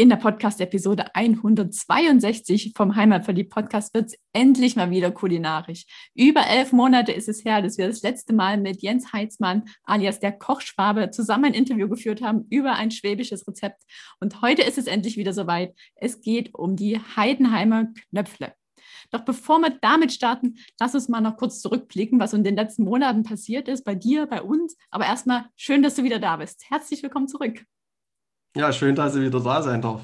In der Podcast-Episode 162 vom Heimatverliebt-Podcast wird es endlich mal wieder kulinarisch. Über elf Monate ist es her, dass wir das letzte Mal mit Jens Heitzmann, alias der Kochschwabe, zusammen ein Interview geführt haben über ein schwäbisches Rezept. Und heute ist es endlich wieder soweit. Es geht um die Heidenheimer Knöpfle. Doch bevor wir damit starten, lass uns mal noch kurz zurückblicken, was in den letzten Monaten passiert ist, bei dir, bei uns. Aber erstmal schön, dass du wieder da bist. Herzlich willkommen zurück. Ja, schön, dass ich wieder da sein darf.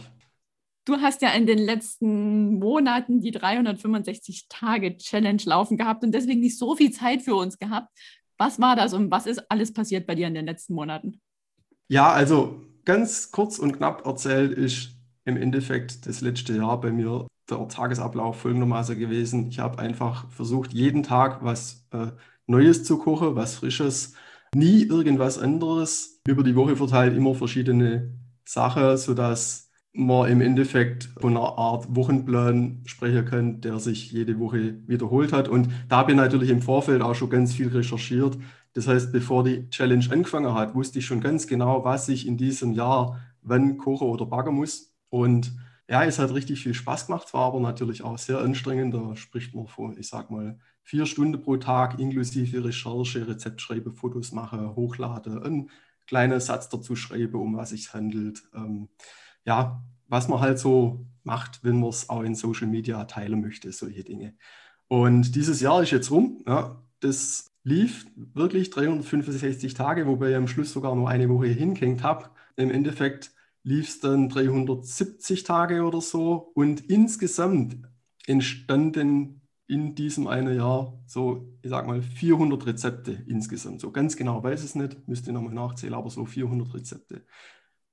Du hast ja in den letzten Monaten die 365-Tage-Challenge laufen gehabt und deswegen nicht so viel Zeit für uns gehabt. Was war das und was ist alles passiert bei dir in den letzten Monaten? Ja, also ganz kurz und knapp erzählt ist im Endeffekt das letzte Jahr bei mir der Tagesablauf folgendermaßen gewesen. Ich habe einfach versucht, jeden Tag was äh, Neues zu kochen, was Frisches, nie irgendwas anderes. Über die Woche verteilt immer verschiedene Sache, sodass man im Endeffekt von einer Art Wochenplan sprechen kann, der sich jede Woche wiederholt hat. Und da habe ich natürlich im Vorfeld auch schon ganz viel recherchiert. Das heißt, bevor die Challenge angefangen hat, wusste ich schon ganz genau, was ich in diesem Jahr wann kochen oder backen muss. Und ja, es hat richtig viel Spaß gemacht, war aber natürlich auch sehr anstrengend. Da spricht man von, ich sag mal, vier Stunden pro Tag inklusive Recherche, Rezept schreiben, Fotos machen, hochladen, kleinen Satz dazu schreibe, um was es handelt. Ähm, ja, was man halt so macht, wenn man es auch in Social Media teilen möchte, solche Dinge. Und dieses Jahr ist jetzt rum. Ja, das lief wirklich 365 Tage, wobei ich am Schluss sogar nur eine Woche hingehängt habe. Im Endeffekt lief es dann 370 Tage oder so und insgesamt entstanden in diesem einen Jahr so, ich sag mal, 400 Rezepte insgesamt. So ganz genau weiß es nicht, müsste nochmal nachzählen, aber so 400 Rezepte.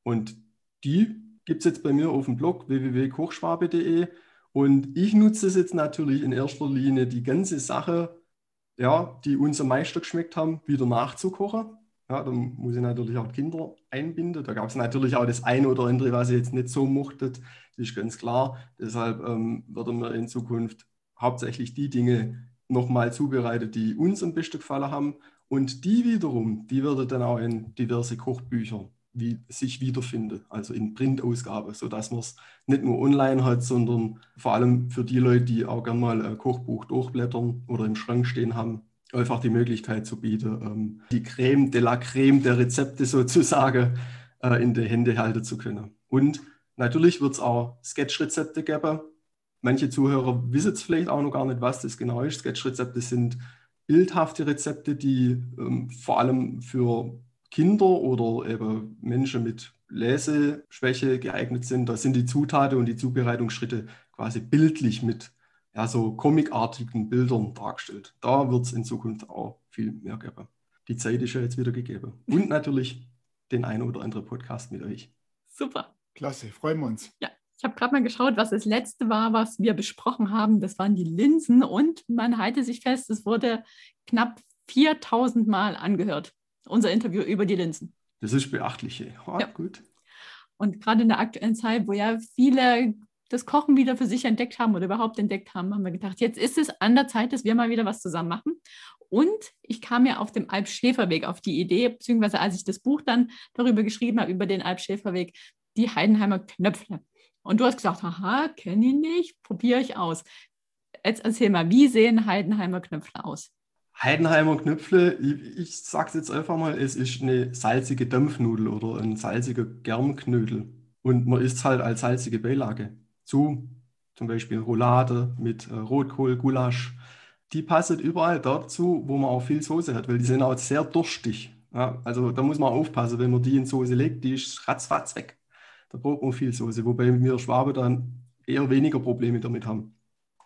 Und die gibt es jetzt bei mir auf dem Blog www.kochschwabe.de und ich nutze es jetzt natürlich in erster Linie, die ganze Sache, ja, die uns am meisten geschmeckt haben, wieder nachzukochen. Ja, da muss ich natürlich auch Kinder einbinden. Da gab es natürlich auch das eine oder andere, was ich jetzt nicht so mochte. Das ist ganz klar. Deshalb ähm, werden wir in Zukunft hauptsächlich die Dinge nochmal zubereitet, die uns am besten gefallen haben. Und die wiederum, die würde dann auch in diverse Kochbücher wie, sich wiederfinden, also in Printausgabe, sodass man es nicht nur online hat, sondern vor allem für die Leute, die auch gerne mal ein Kochbuch durchblättern oder im Schrank stehen haben, einfach die Möglichkeit zu bieten, ähm, die Creme de la Creme der Rezepte sozusagen äh, in die Hände halten zu können. Und natürlich wird es auch Sketch-Rezepte geben, Manche Zuhörer wissen es vielleicht auch noch gar nicht, was das genau ist. Sketch-Rezepte sind bildhafte Rezepte, die ähm, vor allem für Kinder oder eben Menschen mit Leseschwäche geeignet sind. Da sind die Zutaten und die Zubereitungsschritte quasi bildlich mit ja, so comicartigen Bildern dargestellt. Da wird es in Zukunft auch viel mehr geben. Die Zeit ist ja jetzt wieder gegeben. Und natürlich den einen oder anderen Podcast mit euch. Super. Klasse, freuen wir uns. Ja, ich habe gerade mal geschaut, was das letzte war, was wir besprochen haben. Das waren die Linsen und man halte sich fest, es wurde knapp 4000 Mal angehört, unser Interview über die Linsen. Das ist beachtlich. Oh, ja. gut. Und gerade in der aktuellen Zeit, wo ja viele das Kochen wieder für sich entdeckt haben oder überhaupt entdeckt haben, haben wir gedacht, jetzt ist es an der Zeit, dass wir mal wieder was zusammen machen. Und ich kam ja auf dem Alp-Schäferweg auf die Idee, beziehungsweise als ich das Buch dann darüber geschrieben habe, über den Alp-Schäferweg, die Heidenheimer Knöpfle. Und du hast gesagt, haha, kenne ich nicht, probiere ich aus. Jetzt erzähl mal, wie sehen Heidenheimer Knöpfle aus? Heidenheimer Knöpfle, ich, ich sage jetzt einfach mal, es ist eine salzige Dampfnudel oder ein salziger Germknödel. Und man isst es halt als salzige Beilage zu, zum Beispiel Roulade mit äh, Rotkohl, Gulasch. Die passen überall dazu, wo man auch viel Soße hat, weil die sind auch sehr durstig. Ja, also da muss man aufpassen, wenn man die in Soße legt, die ist ratzfatz weg. Da braucht man viel Soße, wobei wir Schwabe dann eher weniger Probleme damit haben.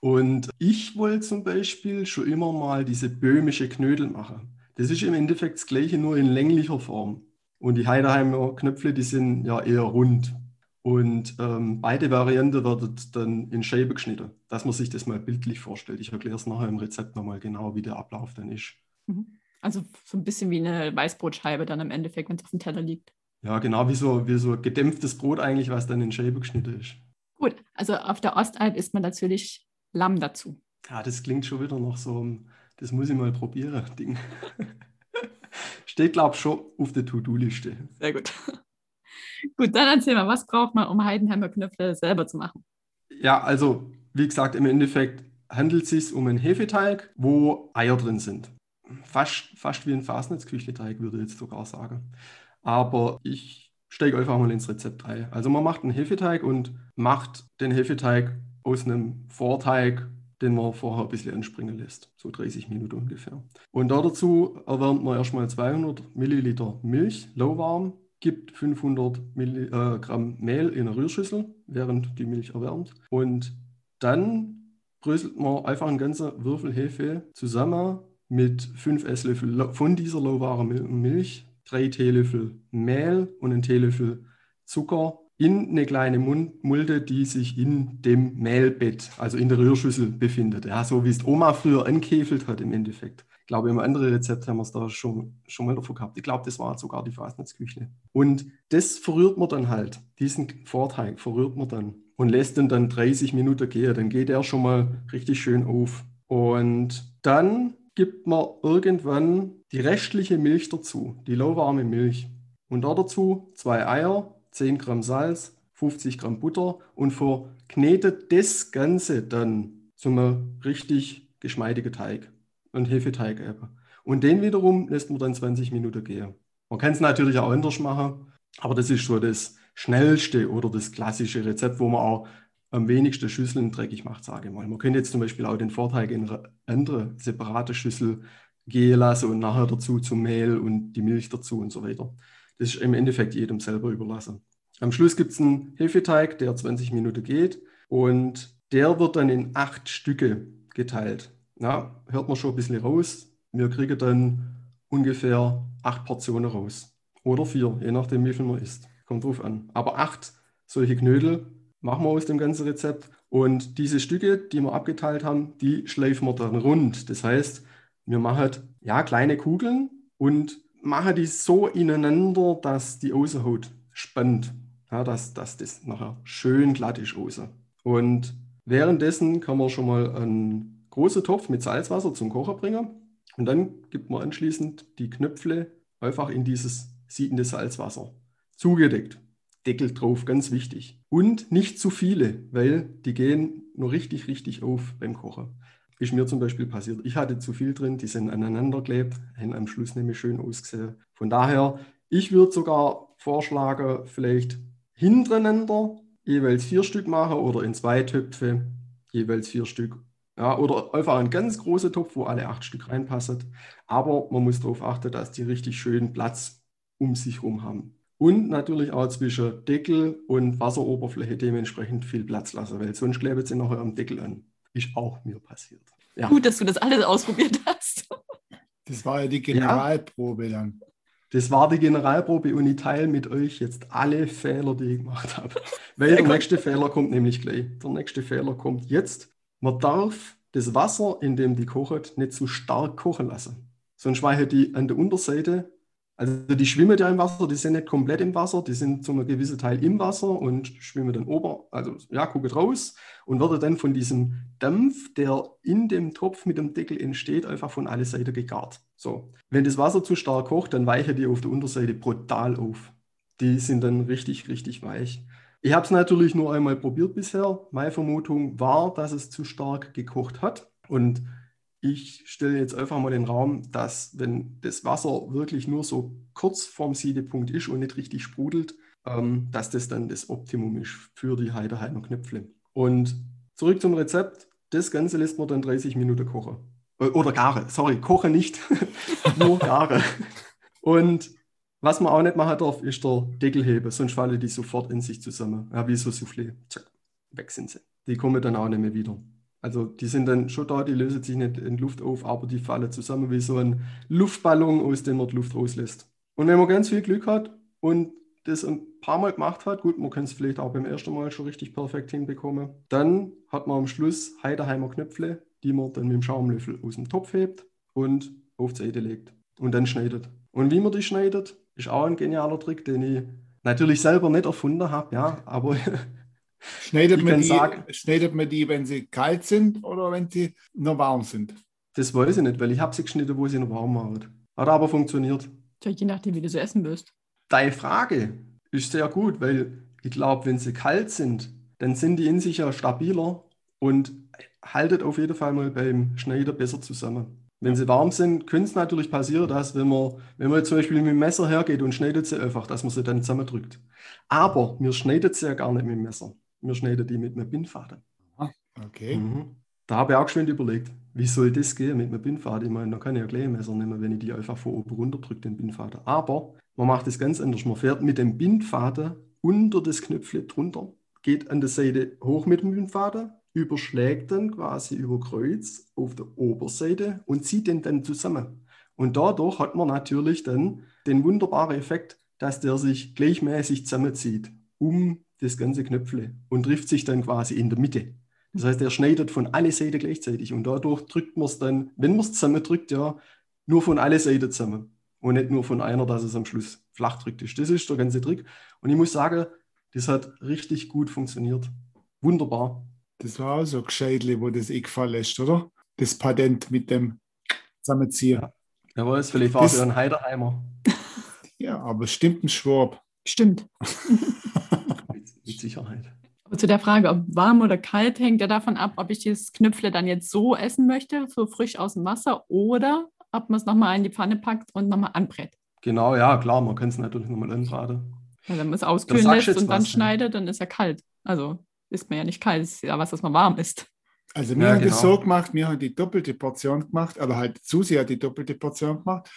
Und ich wollte zum Beispiel schon immer mal diese böhmische Knödel machen. Das ist im Endeffekt das gleiche, nur in länglicher Form. Und die Heiderheimer Knöpfle, die sind ja eher rund. Und ähm, beide Varianten werden dann in Scheiben geschnitten, dass man sich das mal bildlich vorstellt. Ich erkläre es nachher im Rezept nochmal genau, wie der Ablauf dann ist. Mhm. Also so ein bisschen wie eine Weißbrotscheibe dann im Endeffekt, wenn es auf dem Teller liegt. Ja, genau wie so, wie so gedämpftes Brot eigentlich, was dann in Scheiben geschnitten ist. Gut, also auf der Ostalb isst man natürlich Lamm dazu. Ja, das klingt schon wieder noch so, das muss ich mal probieren, Ding. Steht, glaube ich, schon auf der To-Do-Liste. Sehr gut. Gut, dann erzähl mal, was braucht man, um Heidenheimer Knöpfe selber zu machen? Ja, also wie gesagt, im Endeffekt handelt es sich um einen Hefeteig, wo Eier drin sind. Fast, fast wie ein Fasnetzküchle-Teig, würde ich jetzt sogar sagen. Aber ich steige einfach mal ins Rezept ein. Also man macht einen Hefeteig und macht den Hefeteig aus einem Vorteig, den man vorher ein bisschen anspringen lässt. So 30 Minuten ungefähr. Und dazu erwärmt man erstmal 200 Milliliter Milch, lauwarm, gibt 500 Milligramm Mehl in eine Rührschüssel, während die Milch erwärmt. Und dann bröselt man einfach einen ganzen Würfel Hefe zusammen mit 5 Esslöffel von dieser lauwarmen Milch, 3 Teelöffel Mehl und einen Teelöffel Zucker in eine kleine Mulde, die sich in dem Mehlbett, also in der Rührschüssel befindet. Ja, so wie es Oma früher ankäfelt hat im Endeffekt. Ich glaube, im anderen Rezept haben wir es da schon, schon mal davor gehabt. Ich glaube, das war sogar die Fastnetzküche. Und das verrührt man dann halt. Diesen Vorteig verrührt man dann und lässt ihn dann 30 Minuten gehen. Dann geht er schon mal richtig schön auf. Und dann gibt man irgendwann die restliche Milch dazu, die lauwarme Milch. Und dazu zwei Eier, 10 Gramm Salz, 50 Gramm Butter und verknetet das Ganze dann zum richtig geschmeidigen Teig und Hefeteig eben. Und den wiederum lässt man dann 20 Minuten gehen. Man kann es natürlich auch anders machen, aber das ist so das schnellste oder das klassische Rezept, wo man auch am wenigsten Schüsseln dreckig macht, sage ich mal. Man könnte jetzt zum Beispiel auch den Vorteig in eine andere separate Schüssel gehen lassen und nachher dazu zum Mehl und die Milch dazu und so weiter. Das ist im Endeffekt jedem selber überlassen. Am Schluss gibt es einen Hefeteig, der 20 Minuten geht und der wird dann in acht Stücke geteilt ja, hört man schon ein bisschen raus. Wir kriegen dann ungefähr acht Portionen raus. Oder vier, je nachdem, wie viel man isst. Kommt drauf an. Aber acht solche Knödel machen wir aus dem ganzen Rezept. Und diese Stücke, die wir abgeteilt haben, die schleifen wir dann rund. Das heißt, wir machen ja kleine Kugeln und machen die so ineinander, dass die Außenhaut spannt. Ja, dass, dass das nachher schön glatt ist außen. Und währenddessen kann man schon mal einen große Topf mit Salzwasser zum Kocher bringen und dann gibt man anschließend die Knöpfle einfach in dieses siedende Salzwasser. Zugedeckt. Deckel drauf, ganz wichtig. Und nicht zu viele, weil die gehen nur richtig, richtig auf beim Kochen. Ist mir zum Beispiel passiert. Ich hatte zu viel drin, die sind aneinander geklebt, haben am Schluss nämlich schön ausgesehen. Von daher, ich würde sogar vorschlagen, vielleicht hintereinander jeweils vier Stück machen oder in zwei Töpfe jeweils vier Stück ja, oder einfach ein ganz großer Topf, wo alle acht Stück reinpassen. Aber man muss darauf achten, dass die richtig schön Platz um sich herum haben. Und natürlich auch zwischen Deckel und Wasseroberfläche dementsprechend viel Platz lassen, weil sonst klebt sie nachher am Deckel an. Ist auch mir passiert. Ja. Gut, dass du das alles ausprobiert hast. Das war ja die Generalprobe ja. dann. Das war die Generalprobe und ich teile mit euch jetzt alle Fehler, die ich gemacht habe. Weil der nächste Fehler kommt nämlich gleich. Der nächste Fehler kommt jetzt. Man darf das Wasser, in dem die kocht, nicht zu stark kochen lassen. Sonst weichen die an der Unterseite, also die schwimmen ja im Wasser, die sind nicht komplett im Wasser, die sind zu einem gewissen Teil im Wasser und schwimmen dann ober, also ja, gucken raus und werden dann von diesem Dampf, der in dem Topf mit dem Deckel entsteht, einfach von alle Seiten gegart. So. Wenn das Wasser zu stark kocht, dann weichen die auf der Unterseite brutal auf. Die sind dann richtig, richtig weich. Ich habe es natürlich nur einmal probiert bisher. Meine Vermutung war, dass es zu stark gekocht hat. Und ich stelle jetzt einfach mal den Raum, dass wenn das Wasser wirklich nur so kurz vorm Siedepunkt ist und nicht richtig sprudelt, ähm, dass das dann das Optimum ist für die Heiderheimer Knöpfle. Und zurück zum Rezept. Das Ganze lässt man dann 30 Minuten kochen. Äh, oder gare, sorry, koche nicht, nur gare. Und was man auch nicht machen darf, ist der Deckel heben, sonst fallen die sofort in sich zusammen. Ja, wie so Soufflé. Tschak, weg sind sie. Die kommen dann auch nicht mehr wieder. Also die sind dann schon da, die lösen sich nicht in Luft auf, aber die fallen zusammen wie so ein Luftballon, aus dem man die Luft rauslässt. Und wenn man ganz viel Glück hat und das ein paar Mal gemacht hat, gut, man kann es vielleicht auch beim ersten Mal schon richtig perfekt hinbekommen, dann hat man am Schluss Heideheimer Knöpfle, die man dann mit dem Schaumlöffel aus dem Topf hebt und auf die Seite legt und dann schneidet. Und wie man die schneidet, ist auch ein genialer Trick, den ich natürlich selber nicht erfunden habe, ja, aber Schneidet man, die, sagen- schneidet man die, wenn sie kalt sind oder wenn sie noch warm sind? das weiß ich nicht, weil ich habe sie geschnitten, wo sie noch warm waren. Hat aber funktioniert. Tja, je nachdem, wie du so essen willst. Deine Frage ist sehr gut, weil ich glaube, wenn sie kalt sind, dann sind die in sich ja stabiler und haltet auf jeden Fall mal beim Schneiden besser zusammen. Wenn sie warm sind, könnte es natürlich passieren, dass wenn man, wenn man jetzt zum Beispiel mit dem Messer hergeht und schneidet sie einfach, dass man sie dann zusammendrückt. Aber mir schneidet sie ja gar nicht mit dem Messer. Mir schneidet die mit einem Bindfaden. Okay. Mhm. Da habe ich auch geschwind überlegt, wie soll das gehen mit einem Bindfaden? Ich meine, da kann ich ja gleich ein Messer nehmen, wenn ich die einfach von oben runter drücke, den Bindfaden. Aber man macht es ganz anders. Man fährt mit dem Bindfaden unter das Knöpfle drunter, geht an der Seite hoch mit dem Bindfaden, überschlägt dann quasi über Kreuz auf der Oberseite und zieht den dann zusammen. Und dadurch hat man natürlich dann den wunderbaren Effekt, dass der sich gleichmäßig zusammenzieht um das ganze Knöpfle und trifft sich dann quasi in der Mitte. Das heißt, er schneidet von alle Seiten gleichzeitig und dadurch drückt man es dann, wenn man es zusammendrückt, ja, nur von alle Seiten zusammen und nicht nur von einer, dass es am Schluss flach drückt ist. Das ist der ganze Trick. Und ich muss sagen, das hat richtig gut funktioniert. Wunderbar. Das war auch so ein Gescheidle, wo das eingefallen ist, oder? Das Patent mit dem Zusammenziehen. Ja. Jawohl, es vielleicht war Das- ein Heiderheimer. Ja, aber stimmt ein Schwab. Stimmt. Sicherheit. Aber zu der Frage, ob warm oder kalt, hängt ja davon ab, ob ich dieses Knöpfle dann jetzt so essen möchte, so frisch aus dem Wasser, oder ob man es nochmal in die Pfanne packt und nochmal anbrät. Genau, ja, klar, man kann es natürlich nochmal anbraten. Weil wenn man es auskühlen lässt und dann was, ja. schneidet, dann ist er kalt. Also ist man ja nicht kalt, ist ja was, das man warm isst. Also wir Ja, haben das genau. so gemacht, wir haben die doppelte Portion gemacht, aber halt Susi hat die doppelte Portion gemacht.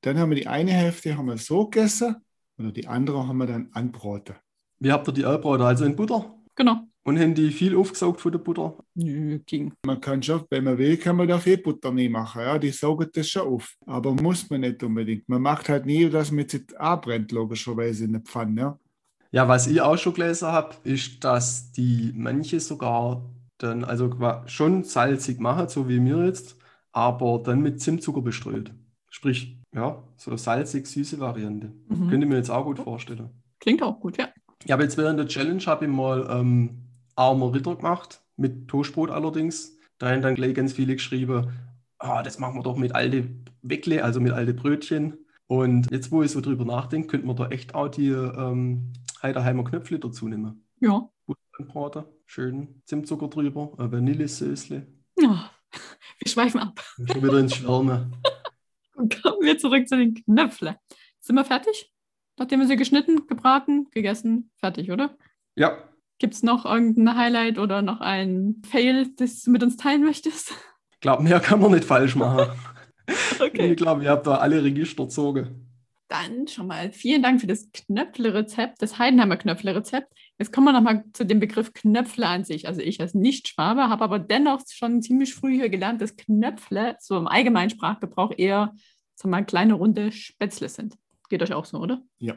Dann haben wir die eine Hälfte haben wir so gegessen oder die andere haben wir dann anbraten. Wie habt ihr die angebraten? Also in Butter? Genau. Und haben die viel aufgesaugt von der Butter? Nö, ging. Man kann schon, wenn man will, kann man da viel Butter nie machen. Ja, die saugen das schon auf. Aber muss man nicht unbedingt. Man macht halt nie, dass man jetzt anbrennt, logischerweise in der Pfanne. Ja. Ja, was ich auch schon gelesen habe, ist, dass die manche sogar dann, also schon salzig machen, so wie mir jetzt, aber dann mit Zimtzucker bestreut. Sprich, ja, so salzig-süße Variante. Mhm. Könnte ich mir jetzt auch gut vorstellen. Klingt auch gut, ja. Ich habe jetzt während der Challenge habe ich mal ähm, armer Ritter gemacht, mit Toastbrot allerdings. Da haben dann gleich ganz viele geschrieben, ah, das machen wir doch mit alte Weckle, also mit alte Brötchen. Und jetzt, wo ich so drüber nachdenke, könnte man da echt auch die ähm, Heiderheimer Knöpfle dazu nehmen. Ja. Gut anbraten, schön Zimtzucker drüber, ein Vanillesösle. ja. Wir schweifen ab. Schon wieder ins Schwärme. Kommen wir zurück zu den Knöpfle. Sind wir fertig? Nachdem wir sie geschnitten, gebraten, gegessen, fertig, oder? Ja, Gibt es noch irgendein Highlight oder noch ein Fail, das du mit uns teilen möchtest? ich glaube, mehr kann man nicht falsch machen. Okay. Ich glaube, ihr habt da alle Register gezogen. Dann schon mal vielen Dank für das Knöpfle-Rezept, das Heidenheimer Knöpfle-Rezept. Jetzt kommen wir nochmal zu dem Begriff Knöpfle an sich. Also ich als Nicht-Schwabe habe aber dennoch schon ziemlich früh hier gelernt, dass Knöpfle so im allgemeinen Sprachgebrauch eher wir mal, kleine runde Spätzle sind. Geht euch auch so, oder? Ja,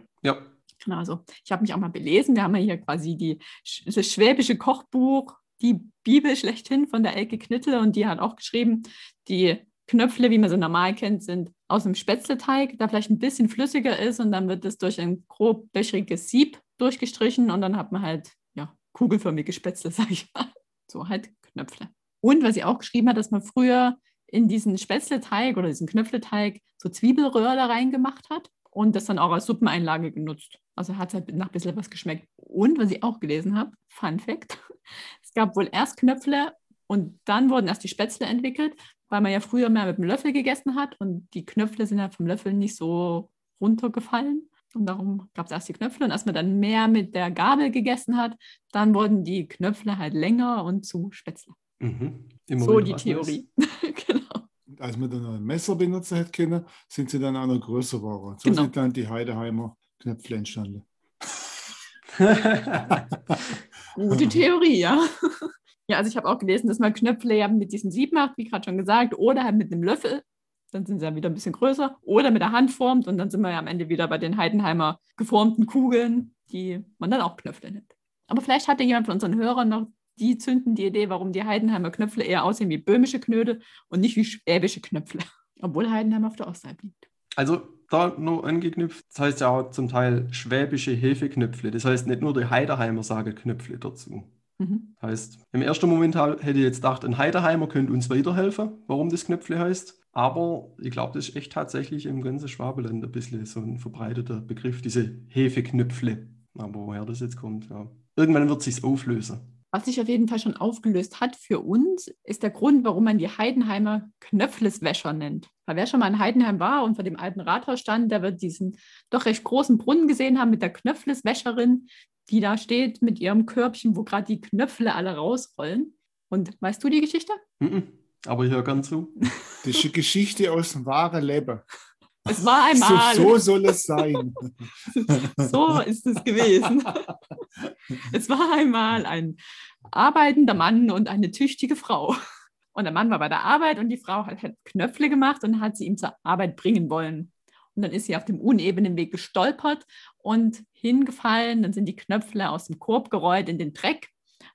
Genau so. Ich habe mich auch mal belesen. Wir haben ja hier quasi die, das schwäbische Kochbuch, die Bibel schlechthin von der Elke Knittel und die hat auch geschrieben, die Knöpfle, wie man sie normal kennt, sind aus dem Spätzleteig, der vielleicht ein bisschen flüssiger ist und dann wird es durch ein grob löchriges Sieb durchgestrichen und dann hat man halt ja, kugelförmige Spätzle, sage ich mal. So halt Knöpfle. Und was sie auch geschrieben hat, dass man früher in diesen Spätzleteig oder diesen Knöpfleteig so Zwiebelröhrle reingemacht hat und das dann auch als Suppeneinlage genutzt. Also hat es halt nach ein bisschen was geschmeckt. Und was ich auch gelesen habe, Fun Fact, es gab wohl erst Knöpfle und dann wurden erst die Spätzle entwickelt, weil man ja früher mehr mit dem Löffel gegessen hat und die Knöpfle sind halt vom Löffel nicht so runtergefallen. Und darum gab es erst die Knöpfle. Und als man dann mehr mit der Gabel gegessen hat, dann wurden die Knöpfle halt länger und zu Spätzle. mhm. So die Theorie. als man dann ein Messer benutzen hätte können, sind sie dann auch noch größer geworden. So Genau. sind dann die Heideheimer Knöpfle entstanden. Gute Theorie, ja. Ja, also ich habe auch gelesen, dass man Knöpfle ja mit diesem Sieb macht, wie gerade schon gesagt, oder halt mit einem Löffel. Dann sind sie ja wieder ein bisschen größer. Oder mit der Hand formt und dann sind wir ja am Ende wieder bei den Heidenheimer geformten Kugeln. die man dann auch Knöpfle nennt. Aber vielleicht hatte jemand von unseren Hörern noch die zündende Idee, warum die Heidenheimer Knöpfle eher aussehen wie böhmische Knödel und nicht wie schwäbische Knöpfle, obwohl Heidenheim auf der Ostalb liegt. Also da nur angeknüpft, das heißt ja auch zum Teil schwäbische Hefeknöpfle. Das heißt nicht nur die Heiderheimer sagen Knöpfle dazu. Mhm. Heißt, im ersten Moment hätte ich jetzt gedacht, ein Heiderheimer könnte uns weiterhelfen, warum das Knöpfle heißt. Aber ich glaube, das ist echt tatsächlich im ganzen Schwabeland ein bisschen so ein verbreiteter Begriff, diese Hefeknöpfle. Aber woher das jetzt kommt, ja. Irgendwann wird sich auflösen. Was sich auf jeden Fall schon aufgelöst hat für uns, ist der Grund, warum man die Heidenheimer Knöpfleswäscher nennt. Weil wer schon mal in Heidenheim war und vor dem alten Rathaus stand, der wird diesen doch recht großen Brunnen gesehen haben mit der Knöpfleswäscherin, die da steht mit ihrem Körbchen, wo gerade die Knöpfle alle rausrollen. Und weißt du die Geschichte? -mm, aber ich höre ganz zu. Das ist eine Geschichte aus dem wahren Leben. Es war einmal. So, so soll es sein. so ist es gewesen. es war einmal ein arbeitender Mann und eine tüchtige Frau. Und der Mann war bei der Arbeit und die Frau hat, hat Knöpfle gemacht und hat sie ihm zur Arbeit bringen wollen. Und dann ist sie auf dem unebenen Weg gestolpert und hingefallen. Dann sind die Knöpfle aus dem Korb gerollt in den Dreck.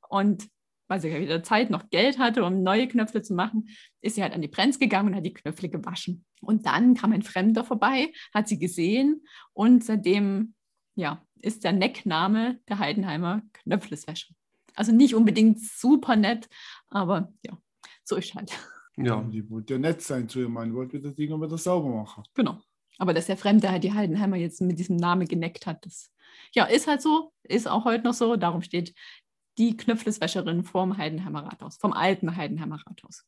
Und weil sie ja wieder Zeit noch Geld hatte, um neue Knöpfe zu machen, ist sie halt an die Brenz gegangen und hat die Knöpfe gewaschen. Und dann kam ein Fremder vorbei, hat sie gesehen und seitdem ja, ist der Neckname der Heidenheimer Knöpfleswäsche. Also nicht unbedingt super nett, aber ja, so ist halt. Ja, die wollte ja nett sein zu ihm, man wollte das Ding wieder sauber machen. Genau. Aber dass der Fremde halt die Heidenheimer jetzt mit diesem Namen geneckt hat, das ja, ist halt so, ist auch heute noch so. Darum steht die Knöpfleswäscherin vom Heidenheimer Rathaus, vom alten Heidenheimer Rathaus.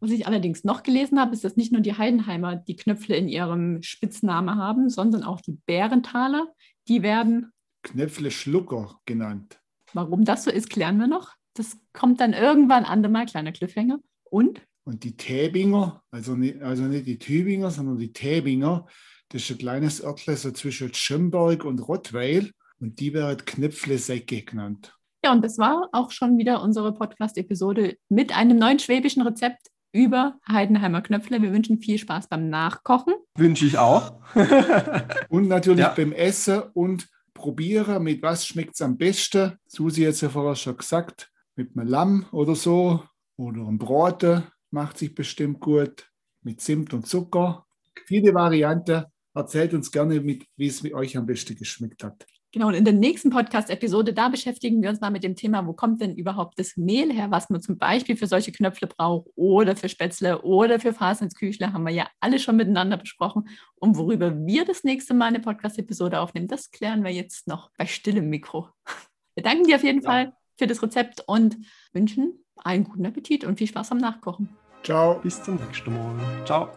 Was ich allerdings noch gelesen habe, ist, dass nicht nur die Heidenheimer die Knöpfle in ihrem Spitznamen haben, sondern auch die Bärenthaler. Die werden Knöpfle-Schlucker genannt. Warum das so ist, klären wir noch. Das kommt dann irgendwann andermal, kleiner Cliffhanger. Und? Und die Täbinger, also nicht, also nicht die Tübinger, sondern die Täbinger, das ist ein kleines Örtchen so zwischen Schönberg und Rottweil und die werden Knöpfle-Säcke genannt. Ja, und das war auch schon wieder unsere Podcast-Episode mit einem neuen schwäbischen Rezept über Heidenheimer Knöpfle. Wir wünschen viel Spaß beim Nachkochen. Wünsche ich auch. und natürlich ja. beim Essen und probieren, mit was schmeckt es am besten. Susi hat es ja vorher schon gesagt, mit einem Lamm oder so oder einem Braten macht sich bestimmt gut. Mit Zimt und Zucker. Viele Varianten. Erzählt uns gerne, wie es mit euch am besten geschmeckt hat. Genau, und in der nächsten Podcast-Episode, da beschäftigen wir uns mal mit dem Thema, wo kommt denn überhaupt das Mehl her, was man zum Beispiel für solche Knöpfe braucht oder für Spätzle oder für Fasernsküchle, haben wir ja alle schon miteinander besprochen. Und worüber wir das nächste Mal eine Podcast-Episode aufnehmen, das klären wir jetzt noch bei stillem Mikro. Wir danken dir auf jeden ja. Fall für das Rezept und wünschen einen guten Appetit und viel Spaß am Nachkochen. Ciao. Bis zum nächsten Mal. Ciao.